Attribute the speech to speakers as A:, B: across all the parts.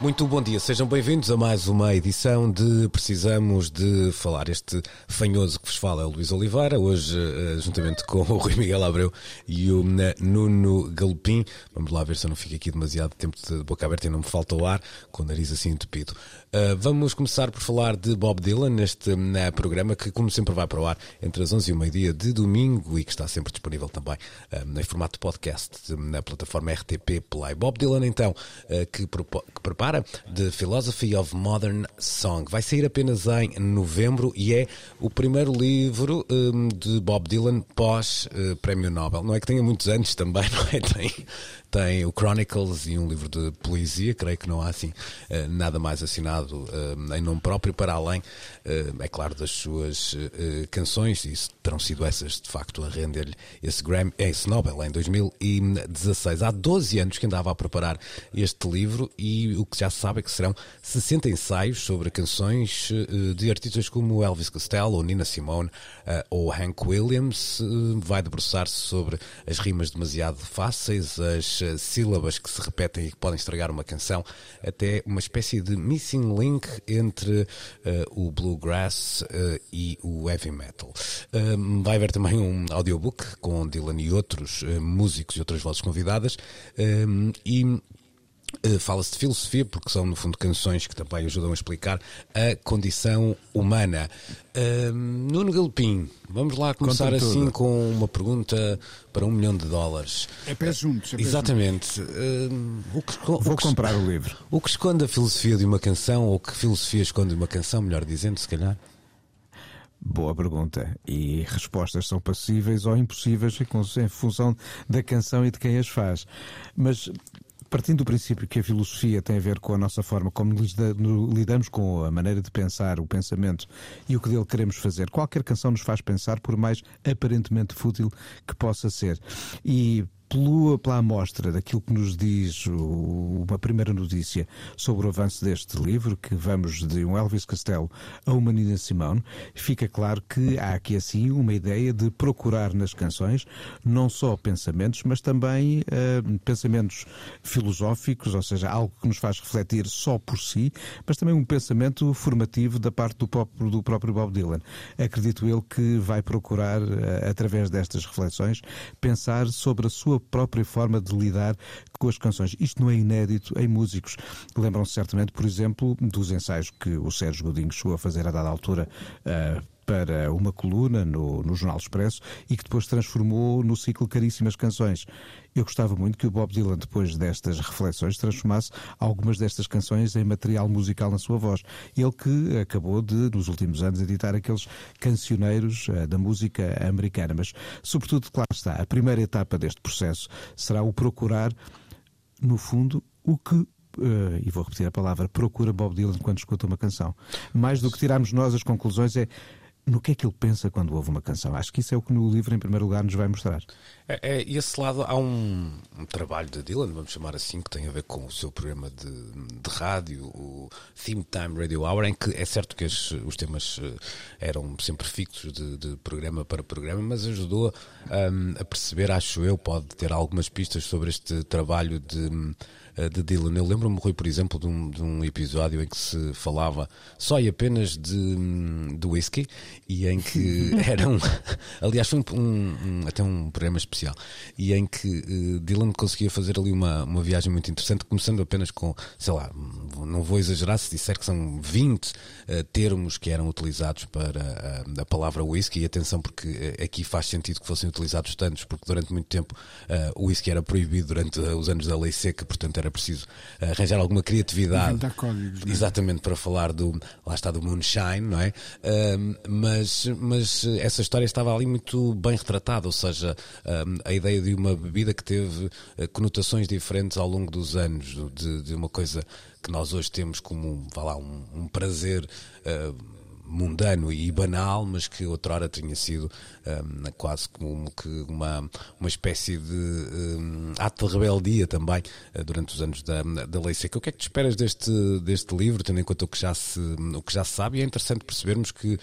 A: Muito bom dia, sejam bem-vindos a mais uma edição de Precisamos de Falar. Este fanhoso que vos fala é o Luís Oliveira, hoje eh, juntamente com o Rui Miguel Abreu e o eh, Nuno Galopim. Vamos lá ver se eu não fico aqui demasiado tempo de boca aberta e não me falta o ar, com o nariz assim entupido. Uh, vamos começar por falar de Bob Dylan neste programa que, como sempre, vai para o ar entre as 11 e o meio-dia de domingo e que está sempre disponível também em formato podcast na plataforma RTP Play. Bob Dylan, então, que, que prepara The Philosophy of Modern Song. Vai sair apenas em novembro e é o primeiro livro um, de Bob Dylan pós-Prémio Nobel. Não é que tenha muitos anos também, não é? Tem, tem o Chronicles e um livro de poesia, creio que não há assim eh, nada mais assinado eh, em nome próprio, para além, eh, é claro, das suas canções, e terão sido essas de facto a render-lhe esse, Grammy, esse Nobel em 2016. Há 12 anos que andava a preparar este livro e o que já se sabe é que serão 60 ensaios sobre canções de artistas como Elvis Costello, ou Nina Simone, ou Hank Williams. Vai debruçar-se sobre as rimas demasiado fáceis, as sílabas que se repetem e que podem estragar uma canção, até uma espécie de missing link entre uh, o bluegrass uh, e o heavy metal. Uh, vai haver também um audiobook com Dylan e outros músicos e outras vozes convidadas e Fala-se de filosofia, porque são, no fundo, canções que também ajudam a explicar a condição humana. Uh, Nuno Galopim, vamos lá começar assim tudo. com uma pergunta para um milhão de dólares.
B: É pé juntos. É pé
A: Exatamente. Uh,
B: o que, Vou o que, comprar o livro.
A: O que esconde a filosofia de uma canção, ou que filosofia esconde uma canção, melhor dizendo, se calhar?
B: Boa pergunta. E respostas são passíveis ou impossíveis em função da canção e de quem as faz. Mas partindo do princípio que a filosofia tem a ver com a nossa forma como lidamos com a maneira de pensar, o pensamento e o que dele queremos fazer, qualquer canção nos faz pensar, por mais aparentemente fútil que possa ser. E pela, pela amostra daquilo que nos diz o, uma primeira notícia sobre o avanço deste livro, que vamos de um Elvis Costello a uma Nina Simone, fica claro que há aqui assim uma ideia de procurar nas canções não só pensamentos, mas também uh, pensamentos filosóficos, ou seja, algo que nos faz refletir só por si, mas também um pensamento formativo da parte do próprio, do próprio Bob Dylan. Acredito eu que vai procurar, uh, através destas reflexões, pensar sobre a sua própria forma de lidar com as canções. Isto não é inédito em músicos. Lembram-se certamente, por exemplo, dos ensaios que o Sérgio Godinho chegou a fazer a dada altura uh, para uma coluna no, no Jornal Expresso e que depois transformou no ciclo Caríssimas Canções. Eu gostava muito que o Bob Dylan, depois destas reflexões, transformasse algumas destas canções em material musical na sua voz. Ele que acabou de, nos últimos anos, editar aqueles cancioneiros uh, da música americana. Mas, sobretudo, claro está, a primeira etapa deste processo será o procurar, no fundo, o que Uh, e vou repetir a palavra, procura Bob Dylan quando escuta uma canção. Mais do que tirarmos nós as conclusões é no que é que ele pensa quando ouve uma canção. Acho que isso é o que no livro, em primeiro lugar, nos vai mostrar.
A: É, é, esse lado, há um, um, trabalho de Dylan, vamos chamar assim, que tem a ver com o seu programa de, de rádio, o Theme Time Radio Hour, em que é certo que os, os temas eh, eram sempre fixos de, de, programa para programa, mas ajudou um, a perceber, acho eu, pode ter algumas pistas sobre este trabalho de eh, de Dylan. Eu lembro-me, Rui, por exemplo, de um, de um, episódio em que se falava só e apenas de, de whisky e em que era um. Aliás, foi um, um, até um programa especial e em que uh, Dylan conseguia fazer ali uma, uma viagem muito interessante, começando apenas com, sei lá, não vou exagerar se disser que são 20 uh, eh, termos que eram utilizados para uh, a palavra whisky. E atenção, porque aqui faz sentido que fossem utilizados tantos, porque durante muito tempo o whisky era proibido durante os anos da lei seca, portanto era preciso arranjar alguma criatividade.
C: Códigos, é?
A: Exatamente, para falar do. Lá está do Moonshine, não é? Mas, mas essa história estava ali muito bem retratada, ou seja, a ideia de uma bebida que teve eh, conotações diferentes ao longo dos anos, de, de uma coisa que nós hoje temos como vá lá, um, um prazer. ah, mundano e banal, mas que outrora tinha sido hum, quase como que uma, uma espécie de hum, ato de rebeldia também eh, durante os anos da, da lei seca. O que é que te esperas deste, deste livro, tendo em conta o que, já se, o que já se sabe? E é interessante percebermos que,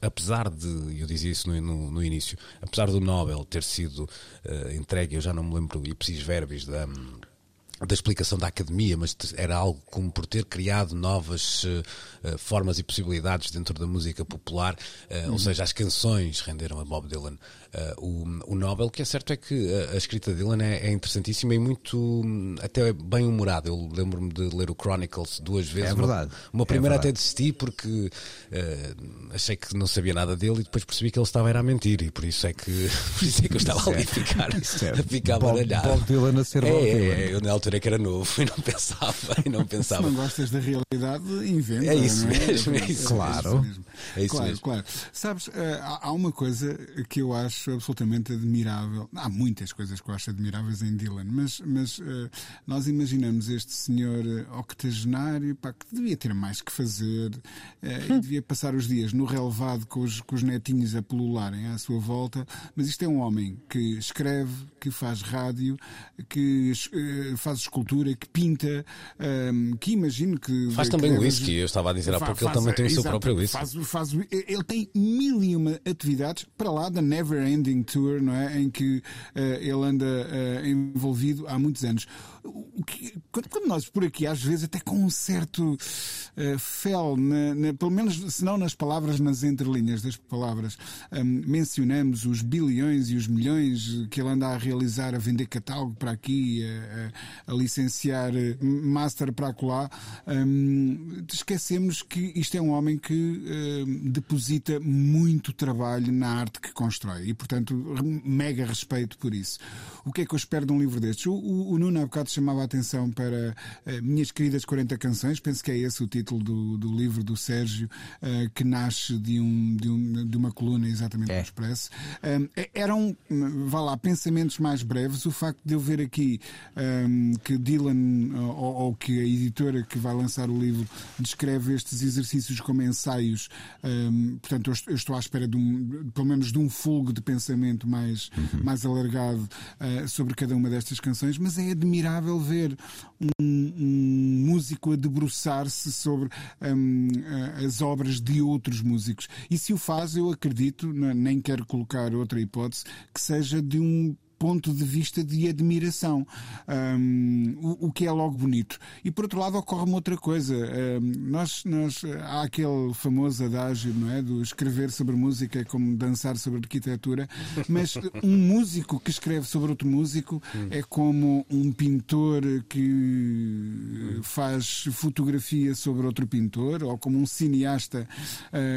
A: apesar de, eu dizia isso no, no, no início, apesar do Nobel ter sido eh, entregue, eu já não me lembro, ipsis verbis da da explicação da academia, mas era algo como por ter criado novas eh, formas e possibilidades dentro da música popular, eh, ou seja, as canções renderam a Bob Dylan eh, o, o Nobel. O que é certo é que a, a escrita de Dylan é, é interessantíssima e muito, hum, até bem humorada. Eu lembro-me de ler o Chronicles duas vezes.
B: É verdade.
A: Uma, uma
B: É
A: primeira
B: verdade.
A: até desisti porque eh, achei que não sabia nada dele e depois percebi que ele estava era a mentir e por isso é que, por isso é que eu estava ali a ficar,
B: é
A: a ficar
B: Bob-
A: baralhado.
B: Bob Dylan a ser
A: é,
B: Bob
A: é,
B: Dylan.
A: é, eu na altura que era novo e não pensava, e não
C: Se
A: pensava.
C: não gostas da realidade, inventa.
A: É isso mesmo, é isso
B: Claro.
C: mesmo.
A: É isso
C: claro,
A: mesmo.
C: claro. Sabes, eh, há uma coisa que eu acho absolutamente admirável. Há muitas coisas que eu acho admiráveis em Dylan, mas, mas eh, nós imaginamos este senhor eh, octogenário pá, que devia ter mais que fazer eh, e devia passar os dias no relevado com os, com os netinhos a pulularem à sua volta. Mas isto é um homem que escreve, que faz rádio, que eh, faz escultura, que pinta, eh, que imagino que.
A: Faz
C: que
A: também
C: deve-
A: whisky, eu estava a dizer há pouco que ele também tem o seu próprio whisky.
C: faz- faz- ele tem mil e uma atividades para lá da Never Ending Tour, não é? Em que eh, ele anda eh, envolvido há muitos anos. Que- quando, nós por aqui, às vezes, até com um certo eh, fel, na- na- pelo menos, se não nas palavras, nas entrelinhas das palavras, hum, mencionamos os bilhões e os milhões que ele anda a realizar, a vender catálogo para aqui, a, a- a licenciar eh, master para acolá, hum, esquecemos que isto é um homem que hum, deposita muito trabalho na arte que constrói e, portanto, mega respeito por isso. O que é que eu espero de um livro destes? O, o, o Nuno há bocado chamava a atenção para eh, Minhas Queridas 40 Canções, penso que é esse o título do, do livro do Sérgio, eh, que nasce de, um, de, um- de uma coluna exatamente
B: É.
C: do Expresso. Um, eram, hum, vá lá, pensamentos mais breves. O facto de eu ver aqui hum, que Dylan, ou, ou que a editora que vai lançar o livro, descreve estes exercícios como ensaios, hum, portanto, eu estou à espera de um, pelo menos de um fulgo de pensamento mais, mais alargado ah, sobre cada uma destas canções, mas é admirável ver um, um músico a debruçar-se sobre hum, ah, as obras de outros músicos. E se o faz, eu acredito, nem quero colocar outra hipótese, que seja de um ponto de vista de admiração, Hum, o, o que é logo bonito. E por outro lado ocorre-me outra coisa. Hum, nós, nós, há aquele famoso adágio, não é? Do escrever sobre música é como dançar sobre arquitetura, mas um músico que escreve sobre outro músico é como um pintor que faz fotografia sobre outro pintor, ou como um cineasta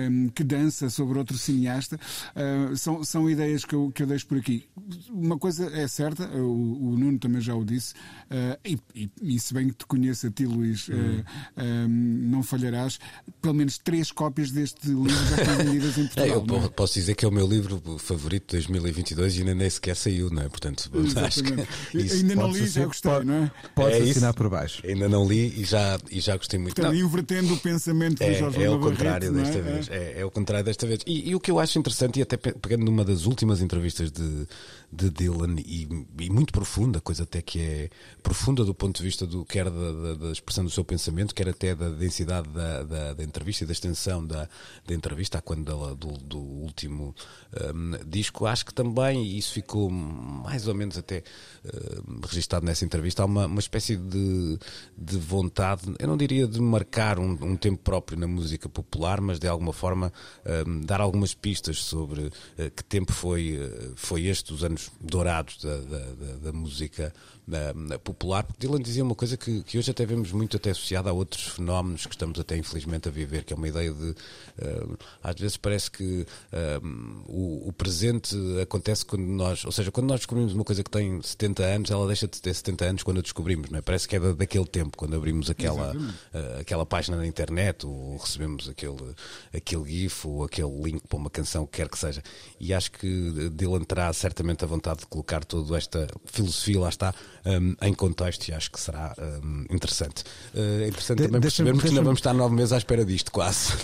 C: hum, que dança sobre outro cineasta. Ah, são, são ideias que eu, que eu deixo por aqui. Uma coisa é certa, o, o Nuno também já o disse, ah, e, e, e se bem que te conheço a ti, Luís, ah, ah, não falharás. Pelo menos três cópias deste livro já estão vendidas em
A: É,
C: Portugal.
A: eu
C: não é?
A: po- posso dizer que é o meu livro favorito de 2022 e ainda nem sequer saiu, não é? Portanto, acho que
C: Exatamente.
A: isso
C: Ainda não li, já gostei,
B: pode-
C: não é?
B: Podes
A: É isso.
B: assinar por baixo.
A: ainda não li e já, e já gostei muito.
C: Portanto, invertendo o pensamento do
A: É,
C: Jorge
A: é o contrário
C: Barreto,
A: desta
C: é?
A: vez. É, é o contrário desta vez. E, e o que eu acho interessante, e até pe- pegando numa das últimas entrevistas de, de Dylan, e, e muito profunda, coisa até que é profunda do ponto de vista do quer da, da- da expressão do seu pensamento, quer até da densidade da, da, da entrevista e da extensão da, da entrevista, quando dela, do, do último hum, disco, acho que também, e isso ficou mais ou menos até hum, registado nessa entrevista, há uma, uma espécie de, de vontade, eu não diria de marcar um, um tempo próprio na música popular, mas de alguma forma hum, dar algumas pistas sobre eh, que tempo foi, eh, foi este, os anos dourados sagrados da, da, da, da música uh, popular. Dylan dizia uma coisa que, que hoje até vemos muito até associada a outros fenómenos que estamos até infelizmente a viver, que é uma ideia de uh, às vezes parece que o, o, presente acontece quando nós, ou seja, quando nós descobrimos uma coisa que tem 70 anos, ela deixa de ter 70 anos quando a descobrimos, não é? Parece que é da, daquele tempo, quando abrimos aquela, uh, aquela página na internet ou recebemos aquele, aquele GIF ou aquele link para uma canção, que quer que seja. E acho que Dylan terá certamente a vontade de colocar toda esta filosofia, lá está, um, em contexto e acho que será um, interessante. Uh, é interessante de, também percebermos que ainda vamos estar nove meses à espera disto, quase.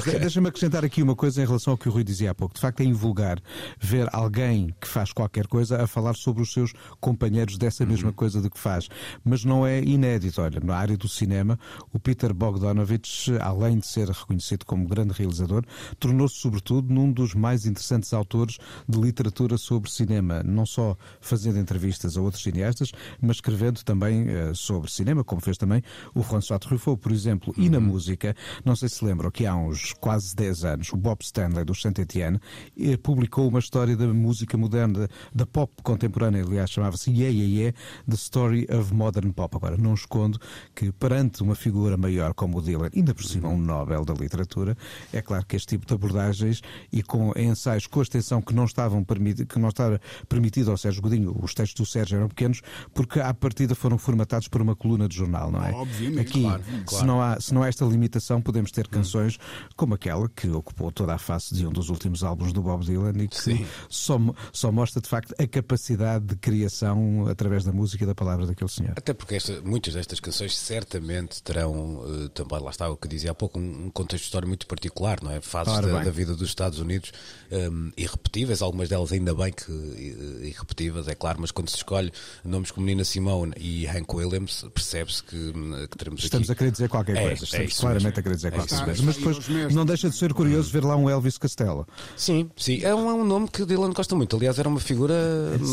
B: Okay. Deixa-me acrescentar aqui uma coisa em relação ao que o Rui dizia há pouco. De facto, é invulgar ver alguém que faz qualquer coisa a falar sobre os seus companheiros dessa mesma uhum. coisa de que faz. Mas não é inédito. Olha, na área do cinema, o Peter Bogdanovich, além de ser reconhecido como grande realizador, tornou-se, sobretudo, num dos mais interessantes autores de literatura sobre cinema. Não só fazendo entrevistas a outros cineastas, mas escrevendo também uh, sobre cinema, como fez também o François Truffaut, por exemplo. E na uhum. música, não sei se lembram que há uns quase 10 anos, o Bob Stanley, do Saint-Étienne, eh, publicou uma história da música moderna, da pop contemporânea, aliás, chamava-se Yeah, Yeah, Yeah, The Story of Modern Pop. Agora, não escondo que perante uma figura maior como o Dylan, ainda por cima um Nobel da literatura, é claro que este tipo de abordagens e com ensaios com a extensão que não estavam que não estava permitido ao Sérgio Godinho, os textos do Sérgio eram pequenos, porque à partida foram formatados por uma coluna de jornal, não é?
C: Obviamente.
B: Aqui,
C: claro,
B: claro. Se, não há, se não há esta limitação, podemos ter canções como aquela que ocupou toda a face de um dos últimos álbuns do Bob Dylan e que só, só mostra de facto a capacidade de criação através da música e da palavra daquele senhor.
A: Até porque esta, muitas destas canções certamente terão uh, também, lá está o que dizia há pouco, um, um contexto histórico muito particular, não é? Fases da, da, vida dos Estados Unidos um, irrepetíveis, algumas delas ainda bem que uh, irrepetíveis, é claro, mas quando se escolhe nomes como Nina Simone e Hank Williams, percebe-se que, hum, que teremos
B: Estamos
A: aqui...
B: a querer dizer qualquer
A: é,
B: coisa, estamos
A: é
B: claramente
A: mesmo.
B: a querer dizer
A: é
B: qualquer coisa, mas depois não deixa de ser curioso ver lá um Elvis Costello.
A: Sim, sim, é um, é um nome que Dylan gosta muito, aliás era uma figura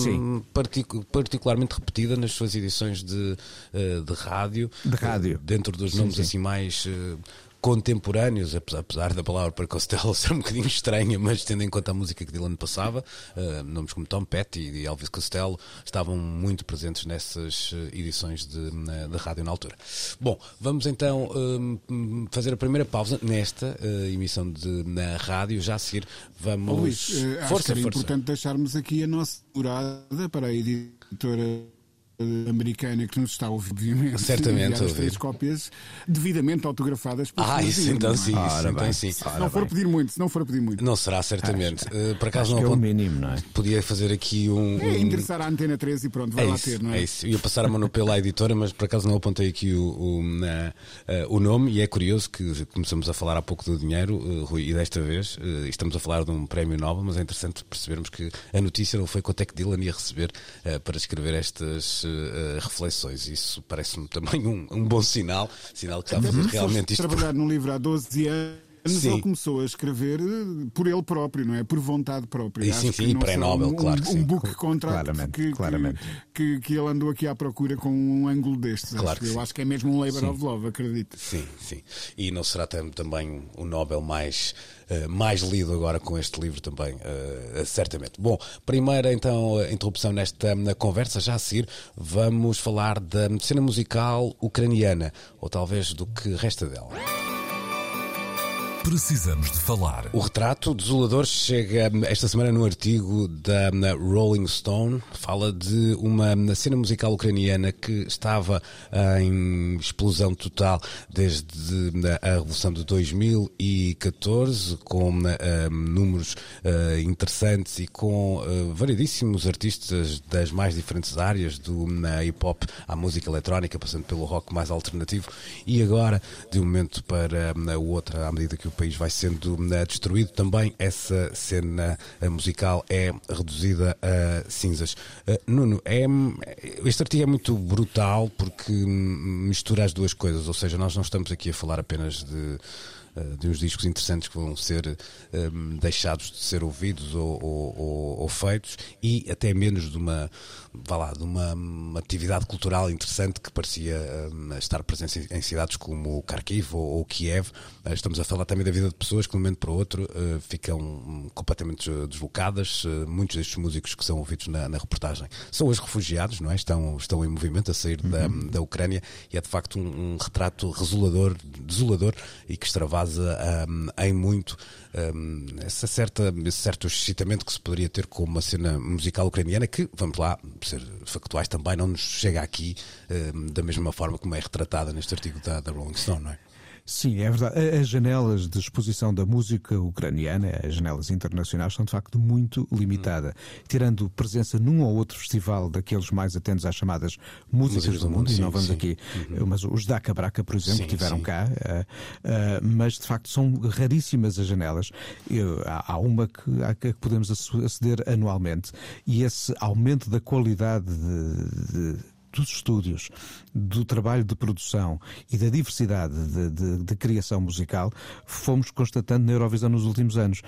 A: hum, partic particularmente repetida nas suas edições de, uh, de rádio.
B: De rádio.
A: Dentro dos nomes sim, sim. assim mais. Uh, contemporâneos, apesar da palavra para Costello ser um bocadinho estranha, mas tendo em conta a música que Dylan passava, uh, nomes como Tom Petty e Elvis Costello estavam muito presentes nessas edições de, de rádio na altura. Bom, vamos então uh, fazer a primeira pausa nesta uh, emissão de, na rádio, já a seguir vamos. Oh,
C: Luís, força, acho que era força. importante deixarmos aqui a nossa morada para a editora americana que nos está a ouvir, obviamente.
A: Certamente.
C: As três cópias devidamente autografadas
A: por Ah, isso então sim. Isso, Ora então, sim.
C: Se não for pedir muito, se não for pedir muito.
A: Não será, certamente. Uh, por acaso
B: Acho
A: não.
B: é o mínimo, não é?
A: Podia fazer aqui um.
C: É interessar a Antena 13 e pronto, vai
A: é
C: lá
A: isso,
C: ter, não é?
A: É isso. Eu ia passar a mão pela editora, mas por acaso não apontei aqui o, o, uh, o nome e é curioso que começamos a falar há pouco do dinheiro, uh, Rui, e desta vez estamos a falar de um prémio Nobel, mas é interessante percebermos que a notícia não foi quanto é que Dylan ia receber para escrever estas reflexões reflexões. Isso parece-me também um, um, bom sinal, sinal que está a fazer realmente isto.
C: trabalhar no livro há 12 anos. Sim. ele começou a escrever eh, por ele próprio, não é? Por vontade própria.
A: E, sim, sim, pré-Nobel,
C: um,
A: claro que
C: um,
A: sim.
C: Um book contract
B: claramente,
C: que,
B: claramente.
C: Que, que, ele andou aqui à procura com um ângulo destes.
A: Claro
C: acho, eu acho que é mesmo um labor sim. of love, acredito.
A: Sim, sim. E não será também o Nobel mais uh, mais lido agora com este livro também, uh, certamente. Bom, primeira então interrupção nesta na conversa, já a seguir vamos falar da cena musical ucraniana, ou talvez do que resta dela.
D: Precisamos de falar.
A: O retrato desolador chega esta semana no artigo da Rolling Stone. Fala de uma cena musical ucraniana que estava em explosão total desde a Revolução de 2014, com uh, números uh, interessantes e com uh, variedíssimos artistas das mais diferentes áreas, do hip hop à música eletrónica, passando pelo rock mais alternativo. E agora, de um momento para o outro, à medida que o país vai sendo uh, destruído, também essa cena uh, musical é reduzida a cinzas. Uh, Nuno, é, este artigo é muito brutal porque mistura as duas coisas, ou seja, nós não estamos aqui a falar apenas de de uns discos interessantes que vão ser um, deixados de ser ouvidos ou, ou, ou, feitos e até menos de uma, vá lá, de uma, uma atividade cultural interessante que parecia um, estar presente em, em, cidades como Kharkiv ou, ou Kiev. Uh, estamos a falar também da vida de pessoas que de um momento para o outro uh, ficam um, completamente deslocadas. Uh, muitos destes músicos que são ouvidos na, na, reportagem são os refugiados, não é? Estão, estão em movimento a sair uhum. da, da Ucrânia e é de facto um, um retrato resolador, desolador e que extravasa um, em muito um, essa certa, esse certo excitamento que se poderia ter com uma cena musical ucraniana que, vamos lá, ser factuais também, não nos chega aqui um, da mesma forma como é retratada neste artigo da, da Rolling Stone, não é?
B: Sim, é verdade. As janelas de exposição da música ucraniana, as janelas internacionais, são de facto muito limitadas. Hum. Tirando presença num ou outro festival daqueles mais atentos às chamadas músicas, do, mundo, sim, e não vamos sim. aqui, uhum. mas os da Cabraca, por exemplo, sim, tiveram cá, uh, uh, mas de facto são raríssimas as janelas. Eu, há, há, uma que, a que podemos aceder anualmente e esse aumento da qualidade de, de dos estúdios, do trabalho de produção e da diversidade de, de, de, criação musical, fomos constatando na Eurovisão nos últimos anos.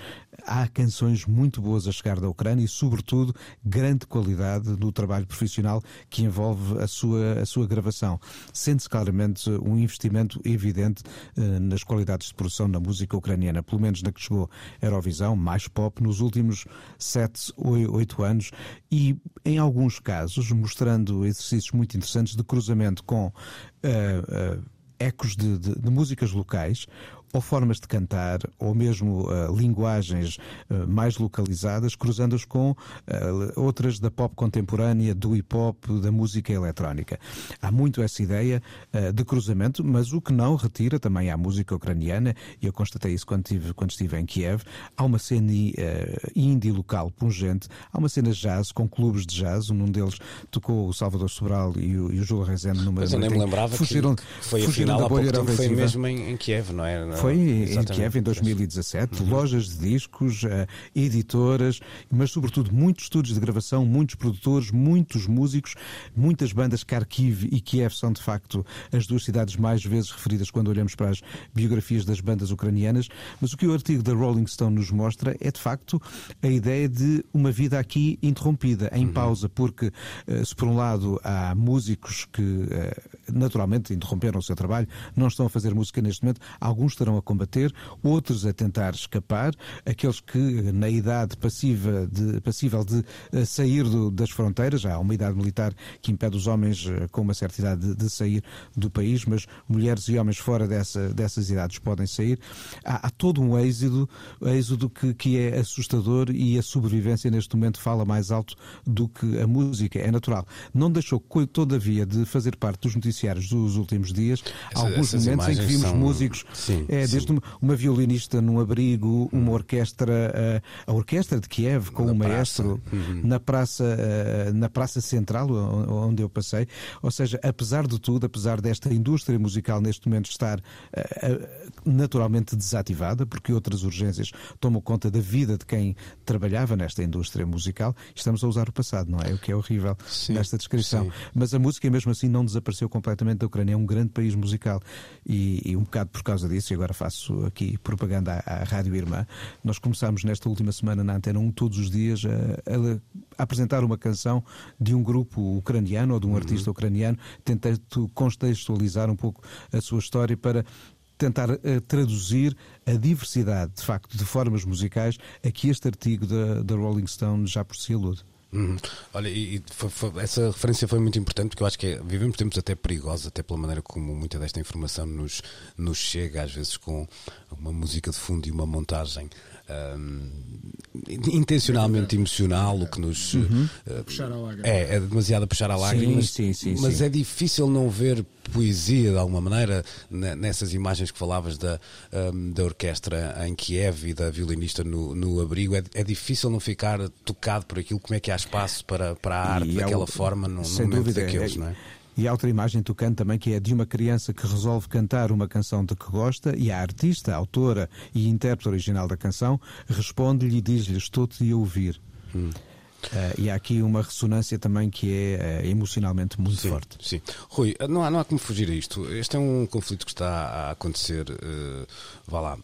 B: Há canções muito boas a chegar da Ucrânia e, sobretudo, grande qualidade no trabalho profissional que envolve a sua, a sua gravação. Sente-se claramente um investimento evidente eh, nas qualidades de produção na música ucraniana, pelo menos na que chegou a Eurovisão, mais pop, nos últimos sete, oito anos e, em alguns casos, mostrando exercícios muito interessantes de cruzamento com uh, uh, ecos de, de, de músicas locais ou formas de cantar, ou mesmo uh, linguagens uh, mais localizadas, cruzando-as com uh, outras da pop contemporânea, do hip hop, da música eletrónica. Há muito essa ideia de cruzamento, mas o que não retira também à música ucraniana, e eu constatei isso quando, tive, quando estive em Kiev, há uma cena indie local pungente, há uma cena jazz com clubes de jazz, um deles tocou o Salvador Sobral e o, e o Júlio Rezende numa.
A: Mas eu nem me lembrava fugiram, que, foi fugiram afinal há pouco tempo, foi mesmo em, em Kiev, não é?
B: Foi em Kiev em 2017, uhum. lojas de discos, uh, editoras, mas sobretudo muitos estúdios de gravação, muitos produtores, muitos músicos, muitas bandas. Kharkiv e Kiev são de facto as duas cidades mais vezes referidas quando olhamos para as biografias das bandas ucranianas. Mas o que o artigo da Rolling Stone nos mostra é de facto a ideia de uma vida aqui interrompida, em uhum. pausa, porque uh, se por um lado há músicos que uh, naturalmente interromperam o seu trabalho, não estão a fazer música neste momento, alguns estarão a combater outros a tentar escapar, aqueles que na idade passiva de, passível de eh, sair do, das fronteiras, há uma idade militar que impede os homens eh, com uma certa idade de, de sair do país, mas mulheres e homens fora dessa, dessas idades podem sair. Há, há todo um êxodo, êxodo que, que é assustador e a sobrevivência neste momento fala mais alto do que a música. É natural. Não deixou, todavia, de fazer parte dos noticiários dos últimos dias Essa, alguns momentos em que vimos são... músicos, sim, é, desde sim uma violinista num abrigo, uma orquestra, a orquestra de Kiev com o um maestro uhum. na praça, na praça central onde eu passei. Ou seja, apesar de tudo, apesar desta indústria musical neste momento estar naturalmente desativada, porque outras urgências tomam conta da vida de quem trabalhava nesta indústria musical, estamos a usar o passado, não é? O que é horrível sim, nesta descrição. Sim. Mas a música, mesmo assim, não desapareceu completamente da Ucrânia. É um grande país musical. E, e um bocado por causa disso, e agora faço aqui propaganda à, à Rádio Irmã, nós começámos nesta última semana na Antena 1 todos os dias a, a, apresentar uma canção de um grupo ucraniano ou de um uhum. artista ucraniano, tentando contextualizar um pouco a sua história para tentar uh, traduzir a diversidade, de facto, de formas musicais a que este artigo da, da Rolling Stone já por si alude.
A: Uhum. Olha, e, foi, foi, essa referência foi muito importante porque eu acho que é, vivemos tempos até perigosos, até pela maneira como muita desta informação nos, nos chega, às vezes com uma música de fundo e uma montagem um, intencionalmente emocional, o que nos uhum. uh, é, é demasiado a puxar a lágrima, sim, sim, sim, mas é difícil não ver poesia de alguma maneira nessas imagens que falavas da, um, da orquestra em Kiev e da violinista no, no abrigo. É, é, difícil não ficar tocado por aquilo, como é que há espaço para, para a arte e daquela forma no, no momento dúvida, daqueles, é, não é?
B: E há outra imagem tocante também que é de uma criança que resolve cantar uma canção de que gosta e a artista, a autora e intérprete original da canção responde-lhe e diz-lhe: Estou-te a ouvir. Hum. Uh, e há aqui uma ressonância também que é uh, emocionalmente muito
A: sim,
B: forte.
A: Sim. Rui, não há, não há como fugir a isto. Este é um conflito que está a acontecer, uh, vá lá,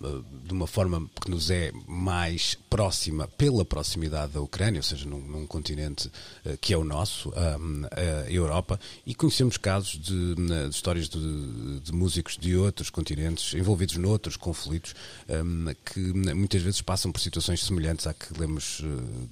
A: de uma forma que nos é mais próxima pela proximidade da Ucrânia, ou seja, num, num continente que é o nosso, a Europa, e conhecemos casos de, de histórias de, de, músicos de outros continentes envolvidos noutros conflitos um, que muitas vezes passam por situações semelhantes à que lemos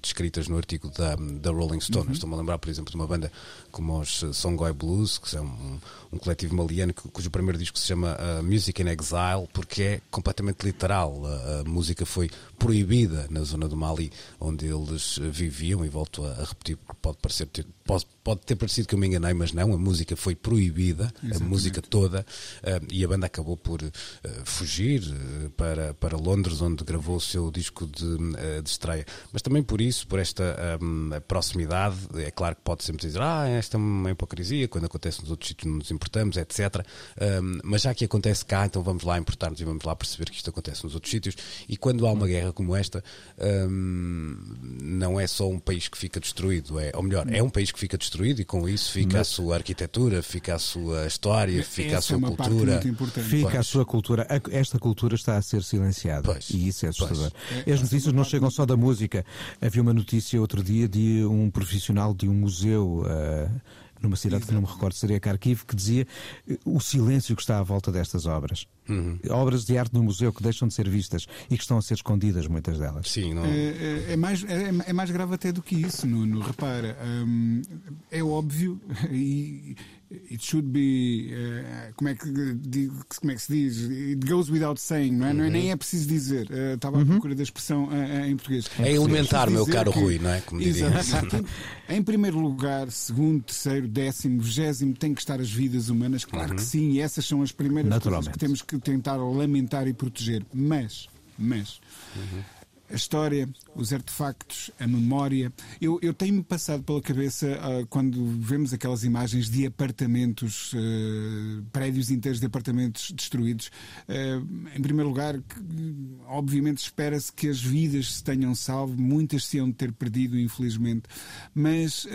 A: descritas no artigo da, da Rolling Stone. Uhum. Estou-me a lembrar, por exemplo, de uma banda como os Songoy Blues, que são um, um coletivo maliano cujo primeiro disco se chama uh, Music in Exile, porque é completamente literal. A, a, música foi proibida na zona do Mali, onde eles viviam, e volto a, a repetir, porque pode parecer pode, pode ter parecido que eu me enganei, mas não, a música foi proibida, Exatamente. a música toda, uh, e a banda acabou por uh, fugir uh, para, para Londres, onde gravou o seu disco de, de estreia. Mas também por isso, por esta um, proximidade, é claro que pode sempre dizer, ah, esta é uma hipocrisia, quando acontece nos outros sítios não nos importamos, etc. Um, mas já que acontece cá, então vamos lá importar-nos e vamos lá perceber que isto acontece nos outros sítios. E quando há uma guerra como esta, um, não é só um país que fica destruído, é, ou melhor, é um país que fica destruído e com isso fica Mas... a sua arquitetura, fica a sua história, fica
C: Essa
A: a sua
C: é uma
A: cultura.
B: Fica pois. a sua cultura. Esta cultura está a ser silenciada. Pois. E isso é assustador. É, As notícias não chegam só da música. Havia uma notícia outro dia de um profissional de um museu. Uh, numa cidade Exato. que não me recordo, seria Kharkiv, que dizia eh, o silêncio que está à volta destas obras. Uhum. Obras de arte no museu que deixam de ser vistas e que estão a ser escondidas, muitas delas.
A: Sim, não...
C: é, é, é mais, é, é, mais grave até do que isso, Nuno. Repara, hum, é óbvio e it should be uh, como, é que, como é que se diz? It goes without saying, não é? Uhum. Não é nem é preciso dizer. Uh, estava uhum. à procura da expressão uh, em português.
A: É elementar, meu caro que, Rui, não é? Como diria.
C: em primeiro lugar, segundo, terceiro, décimo, vigésimo, tem que estar as vidas humanas, claro uhum. que sim, e essas são as primeiras coisas que temos que tentar lamentar e proteger. Mas, mas, uhum a história, os artefactos, a memória. Eu, eu tenho-me passado pela cabeça uh, quando vemos aquelas imagens de apartamentos, uh, prédios inteiros de apartamentos destruídos. Uh, em primeiro lugar, obviamente espera-se que as vidas se tenham salvo, muitas se hão de ter perdido, infelizmente, mas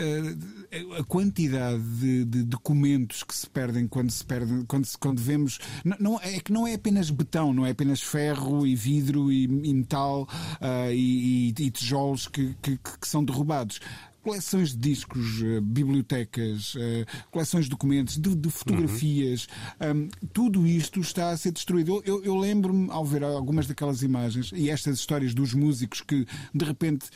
C: a quantidade de, de, documentos que se perdem quando se perdem, quando, se, quando vemos. Não, não, é que não é apenas betão, não é apenas ferro e vidro e, e metal uh, e, e, tijolos que, que, que são derrubados coleções de discos, uh, bibliotecas, uh, coleções de documentos, de, de fotografias, uhum. um, tudo isto está a ser destruído. Eu, eu lembro-me, ao ver algumas daquelas imagens e estas histórias dos músicos que de repente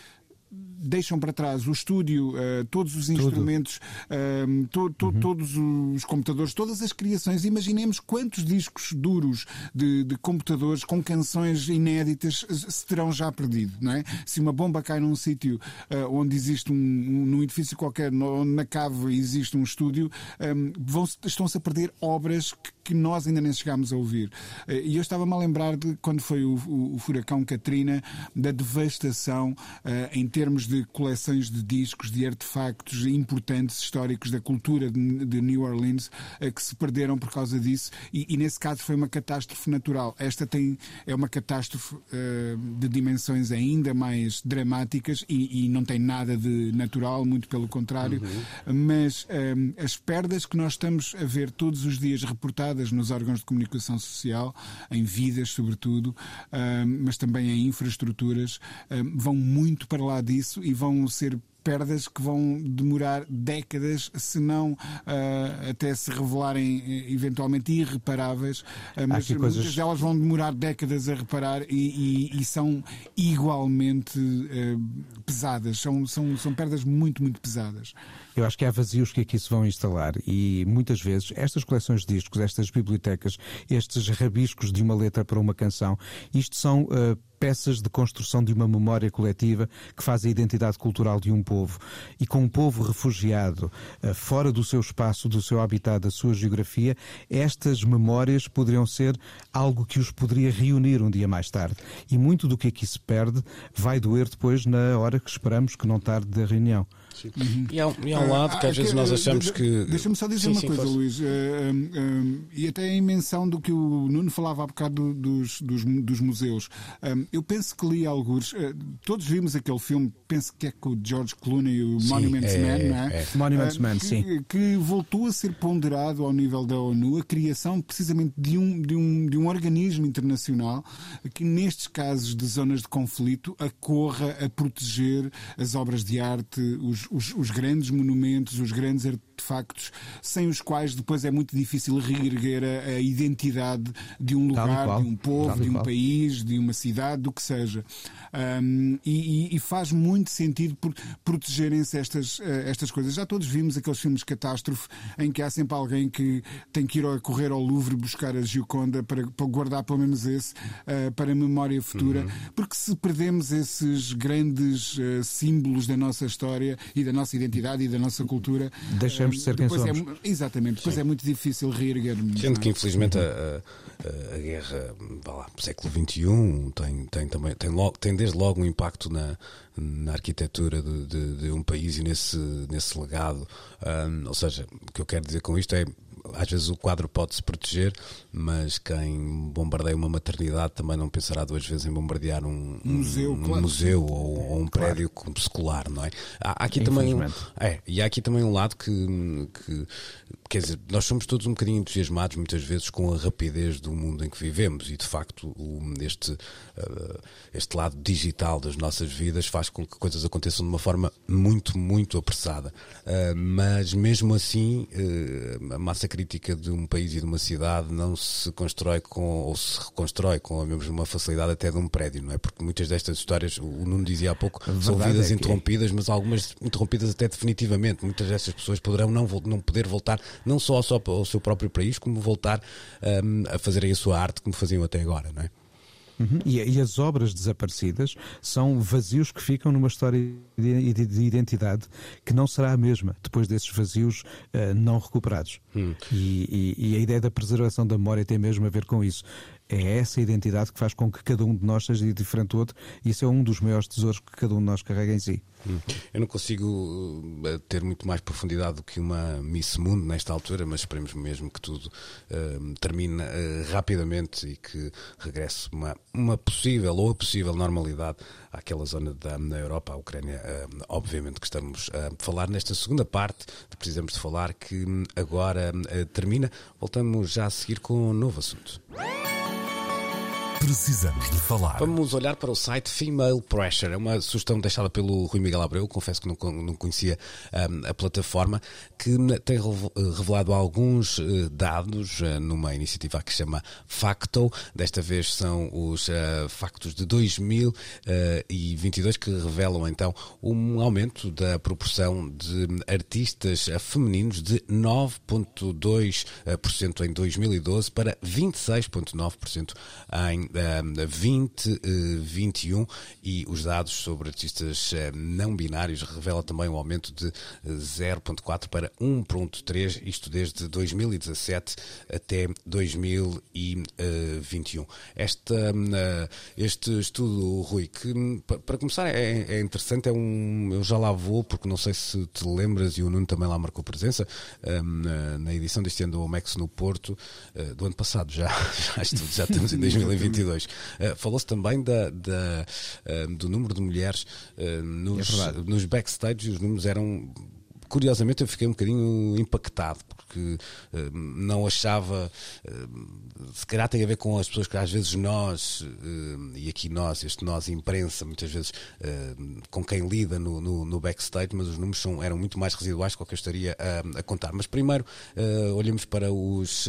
C: deixam para trás o estúdio, uh, todos os instrumentos, uh, to, to, uhum. todos os computadores, todas as criações. Imaginemos quantos discos duros de, de, computadores com canções inéditas se terão já perdido, não é? Se uma bomba cai num sítio uh, onde existe um, um, num edifício qualquer, onde na cave existe um estúdio, um, estão-se a perder obras que que nós ainda nem chegámos a ouvir. Eh, e eu estava-me a lembrar de quando foi o, o, o furacão Katrina, da devastação em termos de coleções de discos, de artefactos importantes, históricos da cultura de, New Orleans, uh, que se perderam por causa disso. E, e, nesse caso foi uma catástrofe natural. Esta tem, é uma catástrofe uh, de dimensões ainda mais dramáticas e, e, não tem nada de natural, muito pelo contrário. Uhum. Mas as perdas que nós estamos a ver todos os dias reportadas nos órgãos de comunicação social, em vidas, sobretudo, mas também em infraestruturas, vão muito para lá disso e vão ser perdas que vão demorar décadas, se não uh, até se revelarem eh, eventualmente irreparáveis, uh, mas muitas coisas... delas vão demorar décadas a reparar e, e, e são igualmente uh, pesadas, são, são, são perdas muito, muito pesadas.
B: Eu acho que há vazios que aqui se vão instalar e muitas vezes estas coleções de discos, estas bibliotecas, estes rabiscos de uma letra para uma canção, isto são uh, peças de construção de uma memória coletiva que faz a identidade cultural de um povo. E com um povo refugiado uh, fora do seu espaço, do seu habitat, da sua geografia, estas memórias poderiam ser algo que os poderia reunir um dia mais tarde. E muito do que aqui se perde vai doer depois na hora que esperamos que não tarde da reunião.
A: Uhum. E, há, e há um lado que às ah, vezes nós achamos que.
C: Deixa-me só dizer sim, uma sim, coisa. Luís, uh, um, e até a menção do que o Nuno falava há bocado dos, dos, dos museus. Um, eu penso que li alguns. Uh, todos vimos aquele filme, penso que é com o George Clooney, o sim, Monuments é, Man, não é?
B: é. Monuments uh, Man,
C: que,
B: sim.
C: Que voltou a ser ponderado ao nível da ONU a criação precisamente de um, de um, de um organismo internacional que, nestes casos de zonas de conflito, acorra a proteger as obras de arte, os, os, os grandes monumentos, os grandes artefactos, sem os quais depois é muito difícil reerguer a, a identidade de um lugar, de um povo, de um país, de uma cidade, do que seja. Um, e, e, faz muito sentido por protegerem-se estas, eh, estas coisas. Já todos vimos aqueles filmes de catástrofe em que há sempre alguém que tem que ir a correr ao Louvre buscar a Gioconda para, para guardar pelo menos esse uh, para a memória futura, uhum. porque se perdemos esses grandes uh, símbolos da nossa história e da nossa identidade e da nossa cultura,
B: deixamos de ser quem somos.
C: É, exatamente, depois Sim. é muito difícil reerguermos.
A: Sendo que infelizmente a, a, a guerra, vá lá, século XXI tem, tem também tem, logo, tem desde logo um impacto na, na arquitetura de, de, de um país e nesse, nesse legado. Um, ou seja, o que eu quero dizer com isto é às vezes o quadro pode se proteger, mas quem bombardeia uma maternidade também não pensará duas vezes em bombardear um, um museu, um claro. museu ou, ou, um claro. prédio escolar, não é? Há, aqui também é, e há aqui também um lado que, que quer dizer, nós somos todos um bocadinho entusiasmados muitas vezes com a rapidez do mundo em que vivemos e de facto o, este, uh, este lado digital das nossas vidas faz com que coisas aconteçam de uma forma muito, muito apressada. Uh, mas mesmo assim, uh, a massa crítica de um país e de uma cidade não se constrói com, ou se reconstrói com a mesma facilidade até de um prédio, não é? Porque muitas destas histórias, o Nuno dizia há pouco, são vidas é interrompidas, mas algumas interrompidas até definitivamente. Muitas destas pessoas poderão não, não poder voltar não só ao seu próprio país, como voltar um, a fazerem a sua arte como faziam até agora, não é?
B: Uhum. E, e, as obras desaparecidas são vazios que ficam numa história de, de, de identidade que não será a mesma depois desses vazios uh, não recuperados. Hum. E, e, e, a ideia da preservação da memória tem mesmo a ver com isso é essa identidade que faz com que cada um de nós seja diferente do outro e isso é um dos maiores tesouros que cada um de nós carrega em si.
A: Hum. Eu não consigo eh, ter muito mais profundidade do que uma Miss Mundo nesta altura, mas esperemos mesmo que tudo uh, termine uh, rapidamente e que regresse uma, uma possível ou possível normalidade àquela zona da Europa, a Ucrânia. Uh, obviamente que estamos a falar nesta segunda parte, precisamos de falar que hum, agora termina. Voltamos já a seguir com um novo assunto.
D: Precisamos de falar.
A: Vamos olhar para o site Female Pressure. É uma sugestão deixada pelo Rui Miguel Abreu. Confesso que não, conhecia um, a plataforma, que tem revelado alguns uh, dados uh, numa iniciativa que se chama Facto. Desta vez são os uh, factos de 2022 que revelam então um aumento da proporção de artistas femininos de 9,2% em 2012 para 26,9% em 2021 uh, e os dados sobre artistas uh, não binários revelam também um aumento de 0.4 para 1.3, isto desde 2017 até 2021. Esta, este estudo, Rui, que para começar é, é, interessante, é um, eu já lá vou, porque não sei se te lembras, e o Nuno também lá marcou presença, na, na edição deste ano do Omex no Porto, do ano passado já, já, já estamos em 2022. 2022. Uh, eh, Falou-se também da, da uh, do número de mulheres uh, nos, é nos backstage, os números eram curiosamente eu fiquei um bocadinho impactado porque uh, não achava uh, se calhar tem a ver com as pessoas que às vezes nós uh, e aqui nós, este nós imprensa muitas vezes com quem lida no, no, no, backstage, mas os números são, eram muito mais residuais do que eu estaria a, a contar, mas primeiro olhamos para os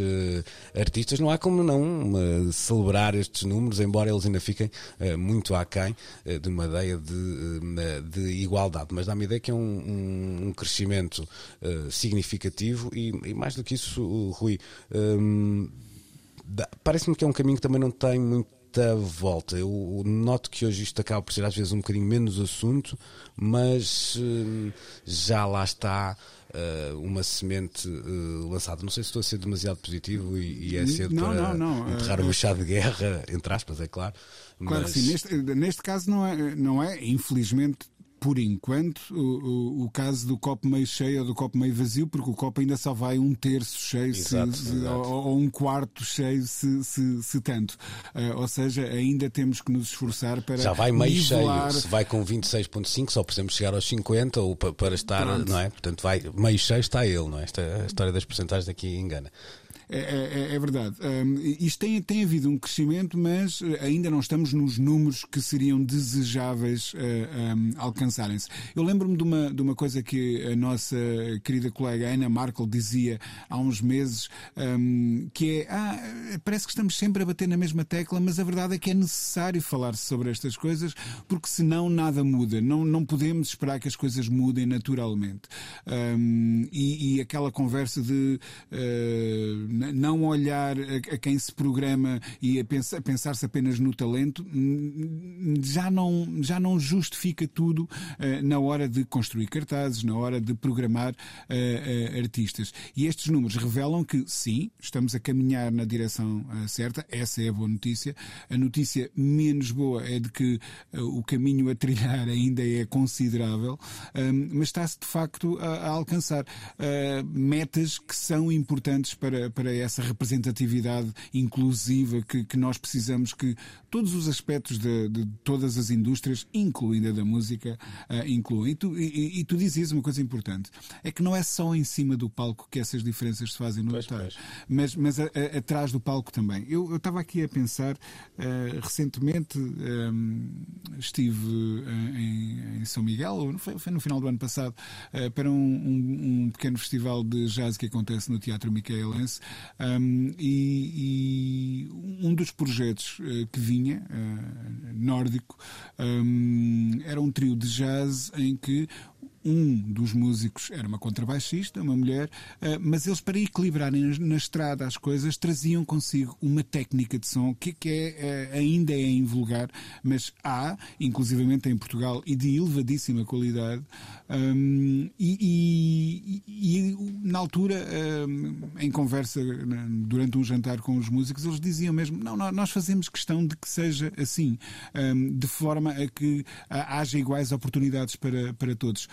A: artistas, não há como não celebrar estes números, embora eles ainda fiquem muito aquém de uma ideia de, de igualdade, mas dá-me a ideia que é um, um, um crescimento crescimento uh, significativo e, e, mais do que isso, Rui, um, parece-me que é um caminho que também não tem muita volta. Eu noto que hoje isto acaba por ser às vezes um bocadinho menos assunto, mas uh, já lá está. Uh, uma semente uh, lançada. Não sei se estou a ser demasiado positivo e, é cedo não, para não, não. enterrar o machado de guerra, entre aspas, é claro.
C: Claro mas... que sim. Neste, neste caso não é, não é, infelizmente por enquanto, o, o, o, caso do copo meio cheio ou do copo meio vazio, porque o copo ainda só vai um terço cheio exato, se, se, exato. Ou, ou, um quarto cheio, se, se, se tanto. Uh, ou seja, ainda temos que nos esforçar para.
A: Já vai meio nivelar... cheio. Se vai com 26,5, só precisamos chegar aos 50 ou para, para estar, Pronto. não é? Portanto, vai meio cheio está ele, não é? Esta a história das porcentagens aqui engana.
C: É, é, é, é verdade. Um, isto tem, tem havido um crescimento, mas eh, ainda não estamos nos números que seriam desejáveis uh, um, alcançarem-se. Eu lembro-me de uma, de uma coisa que a nossa querida colega Ana Markel dizia há uns meses, um, que é: ah, parece que estamos sempre a bater na mesma tecla, mas a verdade é que é necessário falar sobre estas coisas, porque senão nada muda. Não, não podemos esperar que as coisas mudem naturalmente. E, e, aquela conversa de. Uh, não olhar a, quem se programa e a pensar-se apenas no talento, já não, já não justifica tudo eh, na hora de construir cartazes, na hora de programar eh, eh, artistas. E estes números revelam que, sim, estamos a caminhar na direção certa, essa é a boa notícia. A notícia menos boa é de que o caminho a trilhar ainda é considerável, mas está-se de facto a, a alcançar metas que são importantes para, para para essa representatividade inclusiva que, que nós precisamos que todos os aspectos de, de todas as indústrias, incluindo a da música, uh, incluem. E tu, e, e tu dizias uma coisa importante: é que não é só em cima do palco que essas diferenças se fazem notar, mas, mas a, a, atrás do palco também. Eu, eu estava aqui a pensar, uh, recentemente um, estive uh, em, em, São Miguel, foi, foi, no final do ano passado, para um, um, um pequeno festival de jazz que acontece no Teatro Micaelense um, e, e, um dos projetos uh, que vinha, uh, nórdico, um, era um trio de jazz em que um dos músicos era uma contrabaixista, uma mulher, eh, mas eles, para equilibrarem na estrada as coisas, traziam consigo uma técnica de som que, que é, eh, ainda é invulgar, mas há, inclusivamente em Portugal, e de elevadíssima qualidade. Um, e, e, e, na altura, um, em conversa durante um jantar com os músicos, eles diziam mesmo: não, nós fazemos questão de que seja assim, um, de forma a que haja iguais oportunidades para, para todos.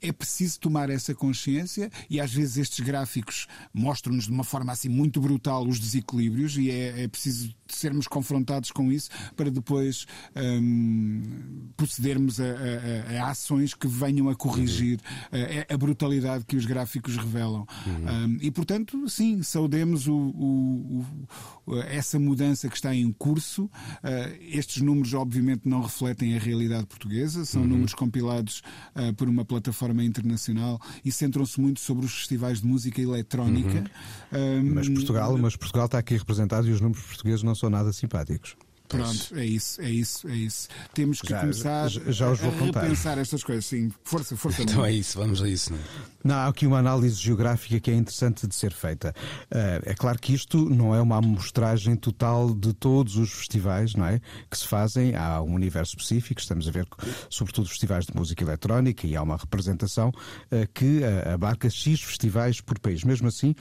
C: É preciso tomar essa consciência e às vezes estes gráficos mostram-nos de uma forma assim muito brutal os desequilíbrios e é, é preciso sermos confrontados com isso para depois um, procedermos a, a, a, ações que venham a corrigir uhum. a, a, brutalidade que os gráficos revelam. Uhum. Um, e, portanto, sim, saudemos o, o, o, essa mudança que está em curso. Uh, estes números, obviamente, não refletem a realidade portuguesa, são uhum. números compilados uh, por uma plataforma internacional e centram-se muito sobre os festivais de música eletrónica.
B: Um, mas, Portugal, mas Portugal está aqui representado e os números portugueses não são nada simpáticos.
C: Pronto, é isso, é isso, é isso. Temos que
B: já,
C: começar
B: já, já os vou
C: a
B: contar.
C: repensar estas coisas, sim. Força, força.
A: Então é isso, vamos a isso. Não, é?
B: não, há aqui uma análise geográfica que é interessante de ser feita. Uh, é claro que isto não é uma amostragem total de todos os festivais, não é? Que se fazem. Há um universo específico, estamos a ver, sobretudo, festivais de música eletrónica e há uma representação uh, que uh, abarca X festivais por país. Mesmo assim,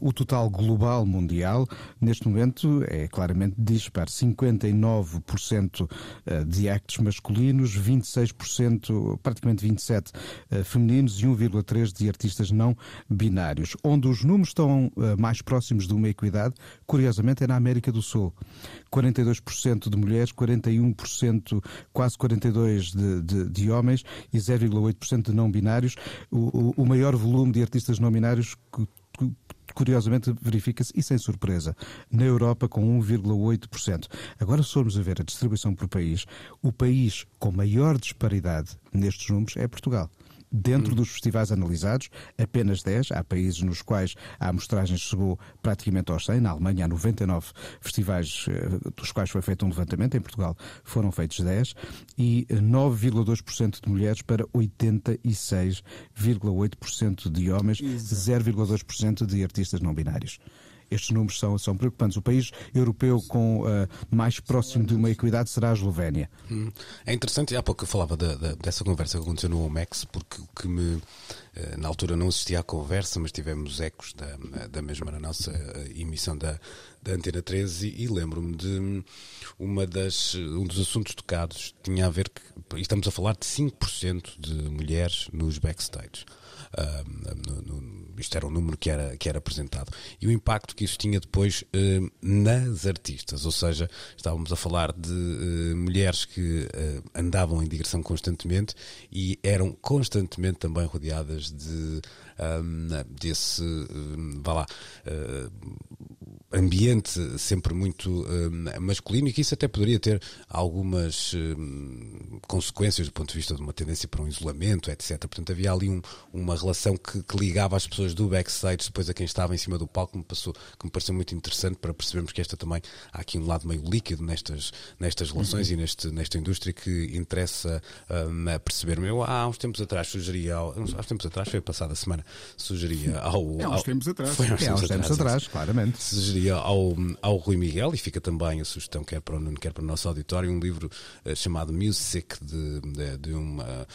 B: o total global mundial, neste momento, é claramente disperso 59% eh, de actos masculinos, 26%, praticamente 27% eh, femininos e 1,3% de artistas não binários. Onde os números estão eh, mais próximos de uma equidade, curiosamente, é na América do Sul. 42% de mulheres, 41%, quase 42% de, de, de homens e 0,8% de não binários. O, o, o maior volume de artistas não binários que curiosamente verifica-se, e sem surpresa, na Europa com 1,8%. Agora, se formos a ver a distribuição por país, o país com maior disparidade nestes números é Portugal. Dentro hum. dos festivais analisados, apenas 10. Há países nos quais a amostragem chegou praticamente aos 100. Na Alemanha, há 99 festivais eh, dos quais foi feito um levantamento. Em Portugal foram feitos 10. E 9,2% de mulheres para 86,8% de homens, 0,2% de artistas não binários. Estes números são, são preocupantes. O país europeu com uh, mais próximo de uma equidade será a Eslovénia.
A: Hum. É interessante, há pouco eu falava dessa conversa que aconteceu no OMEX, porque o que me. Eh, na altura não assistia à conversa, mas tivemos ecos da, da mesma na nossa eh, emissão da, da Antena 13 e, lembro-me de uma das, um dos assuntos tocados tinha a ver que estamos a falar de 5% de mulheres nos backstage. Uh, no, no, isto era um número que era, que era apresentado. E o impacto que isso tinha depois uh, nas artistas, ou seja, estávamos a falar de uh, mulheres que andavam em digressão constantemente e eram constantemente também rodeadas de um, desse, um, vá lá, ambiente sempre muito uh, masculino e que isso até poderia ter algumas uh, consequências do ponto de vista de uma tendência para um isolamento, etc. Portanto, havia ali um, uma relação que, que, ligava as pessoas do backstage depois a quem estava em cima do palco, que me, passou, que me pareceu muito interessante para percebermos que esta também há aqui um lado meio líquido nestas, nestas relações uhum. e neste, nesta indústria que interessa um, a perceber-me. Eu há uns tempos atrás sugeria, há uns tempos atrás, foi passada semana, sugeria ao.
C: É, há uns tempos atrás.
B: Foi há uns, é, tempos, uns tempos atrás, atrás, claramente.
A: Sugeria ao, ao Rui Miguel, e fica também a sugestão, quer para o Nuno, quer para o nosso auditório, um livro uh, chamado Music, de, de, de um uh,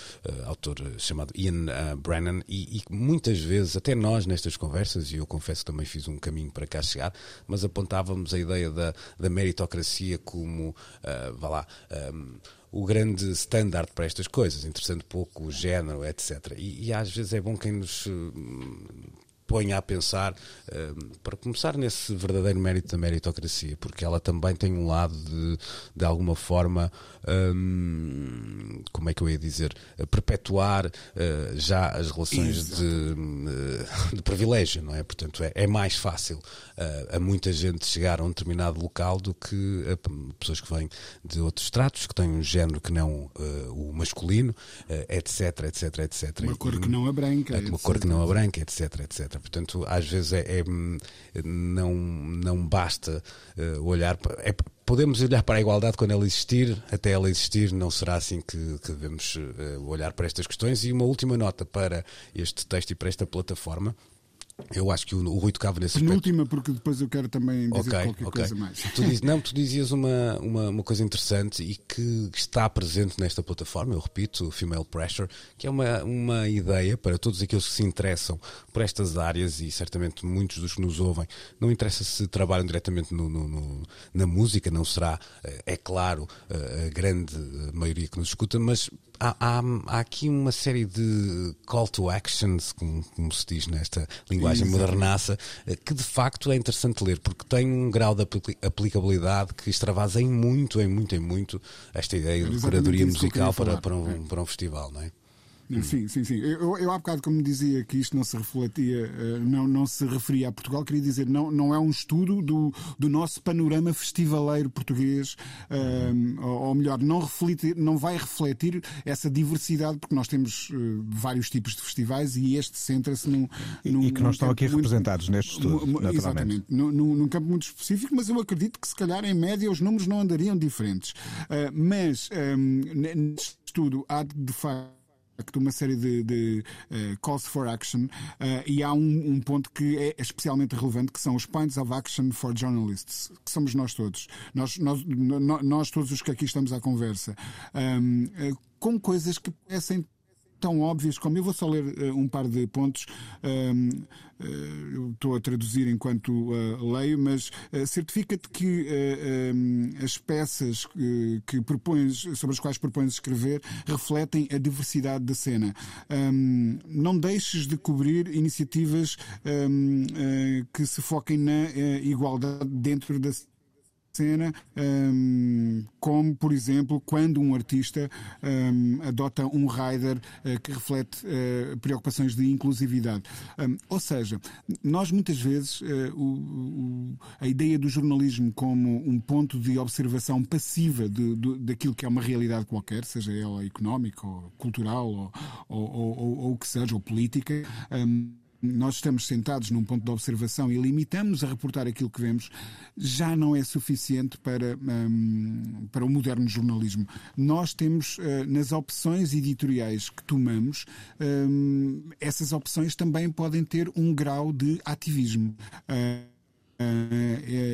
A: autor chamado Ian Brennan, e, e, muitas vezes, até nós nestas conversas, e eu confesso também fiz um caminho para cá chegar, mas apontávamos a ideia da, da meritocracia como, vá lá, um, o grande standard para estas coisas, interessando pouco o género, etc. E, e, às vezes é bom quem nos ponha a pensar, eh, para começar nesse verdadeiro mérito da meritocracia, porque ela também tem um lado de, de alguma forma, hum, como é que eu ia dizer, perpetuar uh, já as relações de, uh, de, privilégio, não é? Portanto, é, é mais fácil uh, a muita gente chegar a um determinado local do que a pessoas que vêm de outros estratos, que têm um género que não o masculino, etc, etc, etc.
C: Uma cor que não a branca.
A: Uma etc. cor que não a branca, etc, etc. Portanto, às vezes é, é não, não basta olhar para. É, podemos olhar para a igualdade quando ela existir, até ela existir, não será assim que, que devemos uh, olhar para estas questões. E uma última nota para este texto e para esta plataforma. Eu acho que o, o Rui tocava nesse
C: Penúltima, aspecto. porque depois eu quero também dizer okay, qualquer okay. coisa mais.
A: Tu diz, não, tu dizias uma, uma, uma, coisa interessante e que está presente nesta plataforma, eu repito, o Female Pressure, que é uma, uma ideia para todos aqueles que se interessam por estas áreas e certamente muitos dos que nos ouvem, não interessa se trabalham diretamente no, no, no, na música, não será, eh, é claro, eh, a grande maioria que nos escuta, mas há, há, há, aqui uma série de call to actions, como, como se diz nesta linguagem Exato. modernaça, eh, que de facto é interessante ler, porque tem um grau de aplicabilidade que extravasa em muito, em muito, em muito esta ideia de curadoria musical para, para, um, para um festival, não é?
C: Sim, sim, sim. Eu, eu há bocado, como dizia que isto não se refletia, eh, não, não se referia a Portugal, queria dizer, não, não é um estudo do, do nosso panorama festivaleiro português, um, ou melhor, não, refletir, não vai refletir essa diversidade, porque nós temos uh, vários tipos de festivais e este centra-se num,
B: num. E que não estão aqui muito, representados neste estudo.
C: Naturalmente. Exatamente, num, num, campo muito específico, mas eu acredito que se calhar em média os números não andariam diferentes. Uh, mas um, neste estudo há de facto uma série de, de uh, calls for action uh, e há um, um, ponto que é especialmente relevante que são os points of action for journalists que somos nós todos. Nós, nós, nós todos os que aqui estamos à conversa. Um, uh, com coisas que parecem tão óbvias como. Eu vou só ler uh, um par de pontos. Um, uh, eu estou a traduzir enquanto uh, leio, mas certifica-te que um, as peças que propões, sobre as quais propões escrever refletem a diversidade da cena. Um, não deixes de cobrir iniciativas que se foquem na igualdade dentro da cena, um, como, por exemplo, quando um artista um, adota um rider uh, que reflete uh, preocupações de inclusividade. Um, ou seja, nós muitas vezes uh, o, o, a ideia do jornalismo como um ponto de observação passiva de, de, daquilo que é uma realidade qualquer, seja ela económica ou cultural ou, ou, ou, ou o que seja, ou política nós estamos sentados num ponto de observação e limitamos a reportar aquilo que vemos, já não é suficiente para, um, para o moderno jornalismo. Nós temos, uh, nas opções editoriais que tomamos, um, essas opções também podem ter um grau de ativismo. Uh,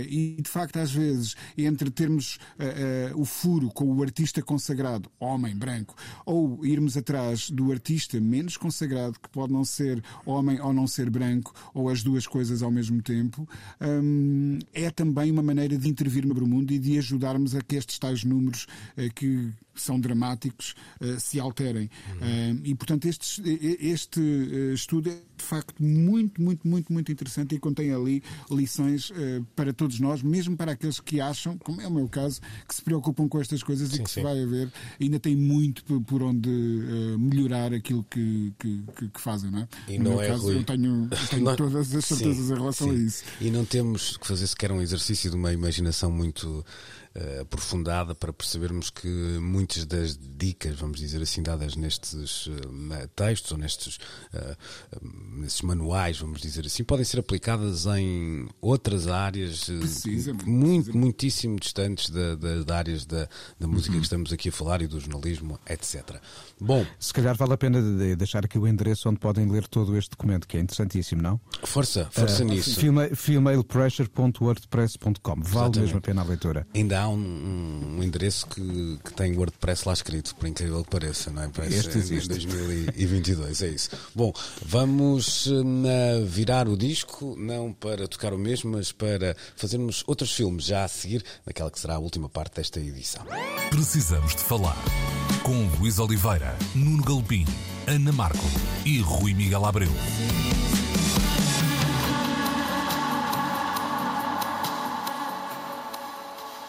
C: e de facto, às vezes, entre termos uh, o furo com o artista consagrado, homem, branco, ou irmos atrás do artista menos consagrado, que pode não ser homem ou não ser branco, ou as duas coisas ao mesmo tempo, um, é também uma maneira de intervir no mundo e de ajudarmos a que estes tais números que são dramáticos uh, se alterem. Uhum. Uh, e, portanto, este, este uh, estudo é de facto muito, muito, muito, muito interessante e contém ali lições para todos nós, mesmo para aqueles que acham, como é o meu caso, que se preocupam com estas coisas sim, e que sim. se vai a ver, ainda tem muito por onde melhorar aquilo que, que, que, que, fazem. Não é?
A: E no não meu é, caso,
C: Rui... eu tenho, tenho não... todas as certezas sim, em relação a isso.
A: E não temos que fazer sequer um exercício de uma imaginação muito uh, aprofundada para percebermos que muitas das dicas, vamos dizer assim, dadas nestes uh, textos ou nestes, uh, nestes manuais, vamos dizer assim, podem ser aplicadas em outras áreas muito, muitíssimo distantes da, da, da áreas da, da música uhum. que estamos aqui a falar e do jornalismo, etc. Bom,
B: se calhar vale a pena deixar aqui o endereço onde podem ler todo este documento, que é interessantíssimo, não?
A: Força, força uh, nisso.
B: Femalepressure.wordpress.com. Vale mesmo a pena a leitura.
A: Ainda há um, um, endereço que, que tem WordPress lá escrito, por incrível que pareça, não é? Parece
B: este existe.
A: Em 2022, é isso. Bom, vamos uh, virar o disco, não para tocar o mesmo, mas para fazermos outros filmes já a seguir, naquela que será a última parte desta edição.
D: Precisamos de falar com Luís Oliveira, Nuno Galpim, Ana Marco e Rui Miguel Abreu.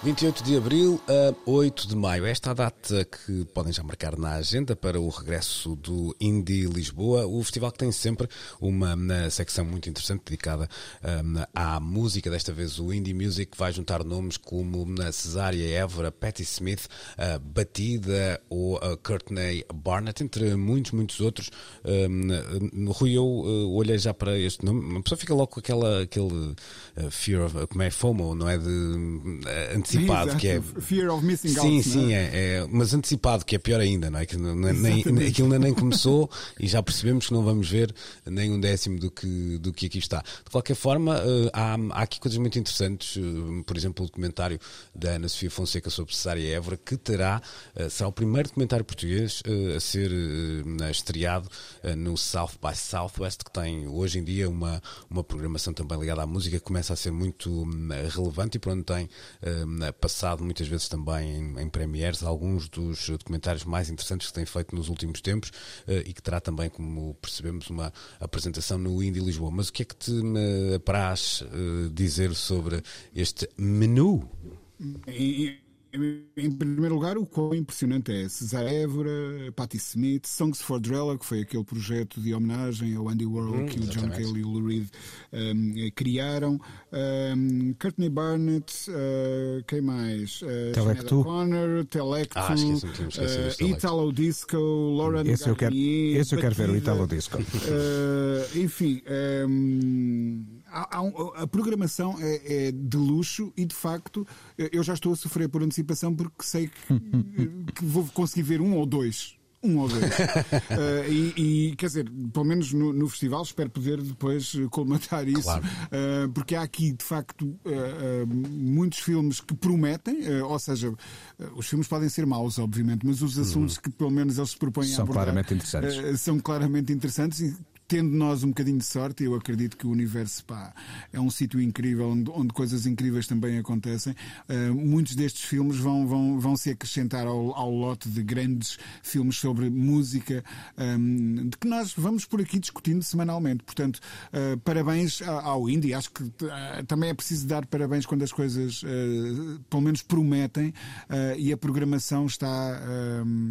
A: 28 de abril a 8 de maio. Esta é a data que podem já marcar na agenda para o regresso do Indie Lisboa, o festival que tem sempre uma secção muito interessante dedicada um, à música. Desta vez o Indie Music vai juntar nomes como a Cesária Évora, Patti Smith, a Batida ou a Courtney Barnett, entre muitos, muitos outros. Um, Rui, eu uh, olhei já para este nome, uma pessoa fica logo com aquela, aquele uh, fear of, como é FOMO, não é? De uh, antecipado, que é.
C: Fear of missing
A: sim,
C: out.
A: Sim,
C: é?
A: É, é, mas antecipado, que é pior ainda, não é? Que nem, nem, aquilo ainda nem começou e já percebemos que não vamos ver nem um décimo do que, do que aqui está. De qualquer forma, uh, há, há aqui coisas muito interessantes, uh, por exemplo, o documentário da Ana Sofia Fonseca sobre Cesária Évora, que terá, uh, será o primeiro documentário português a ser estreado no South by Southwest, que tem hoje em dia uma, uma programação também ligada à música que começa a ser muito hum, relevante e por onde tem passado muitas vezes também em, em premieres alguns dos documentários mais interessantes que tem feito nos últimos tempos uh, e que terá também, como percebemos, uma apresentação no Indie Lisboa. Mas o que é que te apraz uh, dizer sobre este menu?
C: E, em primeiro lugar, o quão impressionante é Cesar Évora, Patti Smith, Songs for Drella, que foi aquele projeto de homenagem ao Andy Warhol hum, que o John Cale e o Lou Reed um, criaram. Um, Courtney Barnett, uh, quem mais? Uh,
B: Telecto.
C: Connor, Telecto,
A: ah, uh,
C: Italo Disco, Lauren
B: esse eu quero, esse eu quero ver, o Italo Disco.
C: Uh, enfim. Um, há, há, a programação é, é, de luxo e, de facto, eu já estou a sofrer por antecipação porque sei que, que vou conseguir ver um ou dois um ou dois. uh, e, e, quer dizer, pelo menos no, no, festival, espero poder depois colmatar isso,
A: claro. uh,
C: porque há aqui de facto uh, muitos filmes que prometem, ou seja, os filmes podem ser maus, obviamente, mas os assuntos uhum. que pelo menos eles se propõem
B: são
C: a abordar
B: claramente interessantes.
C: são claramente interessantes e tendo nós um bocadinho de sorte, eu acredito que o universo pá, é um sítio incrível onde, onde, coisas incríveis também acontecem. Uh, muitos destes filmes vão, vão, vão se acrescentar ao, ao lote de grandes filmes sobre música um, de que nós vamos por aqui discutindo semanalmente. Portanto, uh, parabéns ao Indie. Acho que uh, também é preciso dar parabéns quando as coisas, pelo menos, prometem e a programação está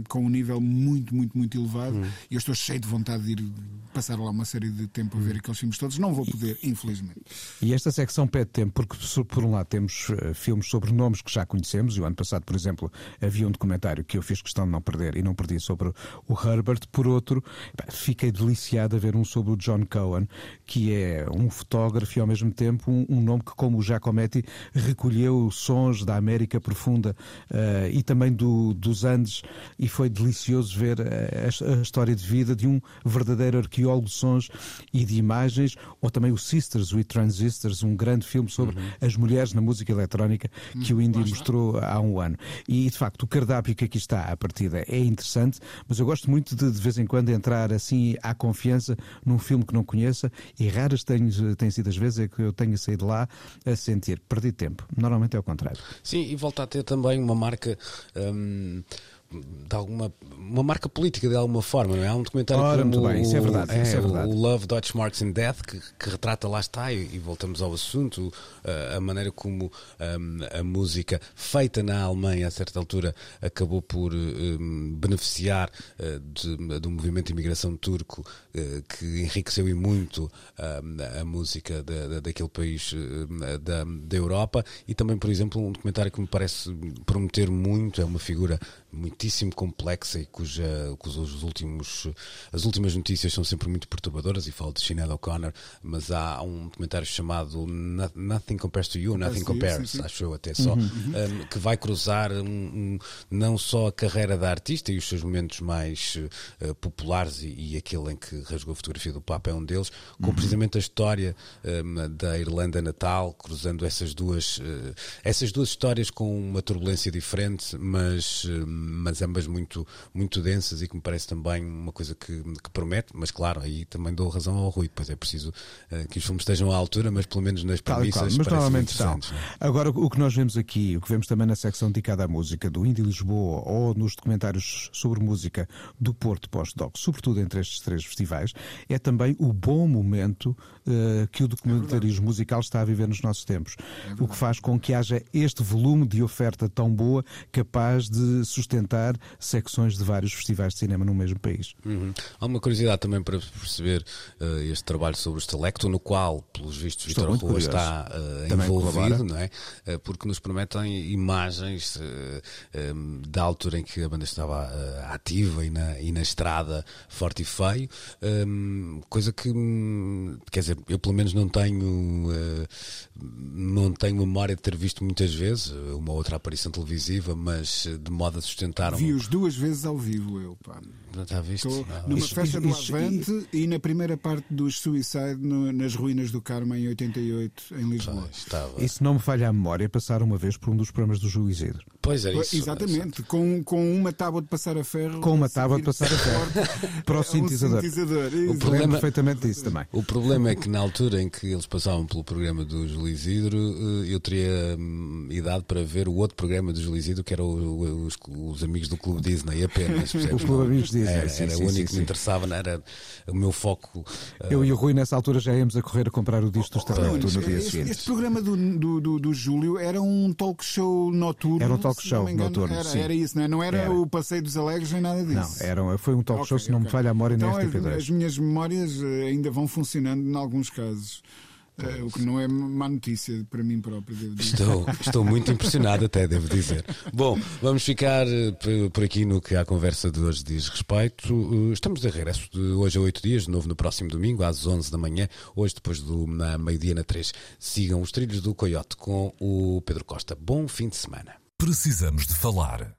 C: com um nível muito, muito, muito elevado. Hum. E eu estou cheio de vontade de ir passar lá uma série de tempo a ver aqueles filmes todos. Não vou poder, infelizmente.
B: E esta secção pede tempo, porque por um lado temos uh, filmes sobre nomes que já conhecemos, e o ano passado, por exemplo, havia um documentário que eu fiz questão de não perder e não perdi sobre o Herbert. Por outro, fiquei deliciado a ver um sobre o John Cohen, que é um fotógrafo e ao mesmo tempo um, um nome que, como o Giacometti, recolheu sons da América profunda uh, e também do, dos Andes, e foi delicioso ver a, a, a história de vida de um verdadeiro arqueólogo sons e de imagens, ou também o Sisters with Transistors, um grande filme sobre uhum. as mulheres na música eletrónica que uhum. o Indy mostrou há um ano. E de facto, o cardápio que aqui está à partida é interessante, mas eu gosto muito de de vez em quando entrar assim à confiança num filme que não conheça e raras têm, têm sido as vezes é que eu tenho saído lá a sentir perdi tempo. Normalmente é o contrário.
A: Sim, e volta a ter também uma marca. Hum de alguma uma marca política de alguma forma, não é? Há um documentário
B: Ora,
A: como
B: muito bem, isso é verdade, é, isso é verdade.
A: o Love Dutch Marks in Death que, que retrata lá está e, e voltamos ao assunto uh, a maneira como um, a música feita na Alemanha a certa altura acabou por um, beneficiar uh, de, um movimento de imigração turco uh, que enriqueceu e muito a música da, da, daquele país da, da Europa e também por exemplo um documentário que me parece prometer muito é uma figura muitíssimo complexa e cuja, cujos últimos, as últimas notícias são sempre muito perturbadoras, e falo de Sinead O'Connor, mas há um documentário chamado Nothing Compares to You, Nothing Compares, sim, sim. acho eu até só, uhum. Um, que vai cruzar um, um, não só a carreira da artista e os seus momentos mais uh, populares e, e, aquele em que rasgou a fotografia do Papa é um deles, com uhum. precisamente a história da Irlanda natal, cruzando essas duas, uh, essas duas histórias com uma turbulência diferente, mas mas ambas muito, muito densas e que me parece também uma coisa que, que promete, mas claro, aí também dou razão ao Rui, pois é preciso uh, que os filmes estejam à altura, mas pelo menos nas premissas
B: mas normalmente estão. É? Agora, o que nós vemos aqui, o que vemos também na secção dedicada à música do Indie Lisboa ou nos documentários sobre música do Porto Pós-Doc, sobretudo entre estes três festivais, é também o bom momento uh, que o documentarismo é musical está a viver nos nossos tempos. É o que faz com que haja este volume de oferta tão boa capaz de sustentar sustentar secções de vários festivais de cinema no mesmo país.
A: Uhum. Há uma curiosidade também para perceber uh, este trabalho sobre o Selecto, no qual, pelos vistos, Vitor Rua está uh, envolvido, não é? Uh, porque nos prometem imagens um, da altura em que a banda estava ativa e na, e na estrada forte e feio, um, coisa que, hum, quer dizer, eu pelo menos não tenho, não tenho memória de ter visto muitas vezes uma outra aparição televisiva, mas de modo a sustentar tentaram.
C: Vi-os duas vezes ao vivo, eu, pá.
A: Não está visto? Estou
C: numa isso, festa isso, do Avante e na primeira parte dos Suicide no, nas ruínas do Carmo em 88, em Lisboa.
A: estava.
B: Isso não me falha a memória, passar uma vez por um dos programas do Júlio Isidro.
A: Pois é isso.
C: Exatamente, com, com uma tábua de passar a ferro.
B: Com uma tábua de passar a ferro para o sintetizador. Um o problema, perfeitamente disso também.
A: O problema é que na altura em que eles passavam pelo programa do Júlio Isidro, eh, eu teria hum, idade para ver o outro programa do Júlio Isidro, que era o, os, os, amigos do Clube Disney apenas.
B: o Clube Amigos Disney.
A: Era, sim, era sim, o único sim, que me interessava, era o meu foco.
B: Eu uh... e o Rui, nessa altura, já íamos a correr a comprar o disco do Startup no dia seguinte.
C: Este programa do, do, do, do, Júlio era um talk show noturno.
B: Era um talk show noturno.
C: Era, era isso, não, é? não era, era, o Passeio dos Alegres nem nada disso.
B: Não, era, foi um talk okay, show, se não okay. me falha a memória, então, na RTP2.
C: As minhas memórias eh, ainda vão funcionando em alguns casos. É, o que não é má notícia para mim próprio.
A: Estou, estou muito impressionado, até devo dizer. Bom, vamos ficar eh, por aqui no que a conversa de hoje diz respeito. Eh, estamos de regresso de hoje a oito dias, de novo no próximo domingo, às onze da manhã, hoje depois do meio-dia na três. Sigam os trilhos do Coyote com o Pedro Costa. Bom fim de semana.
D: Precisamos de falar.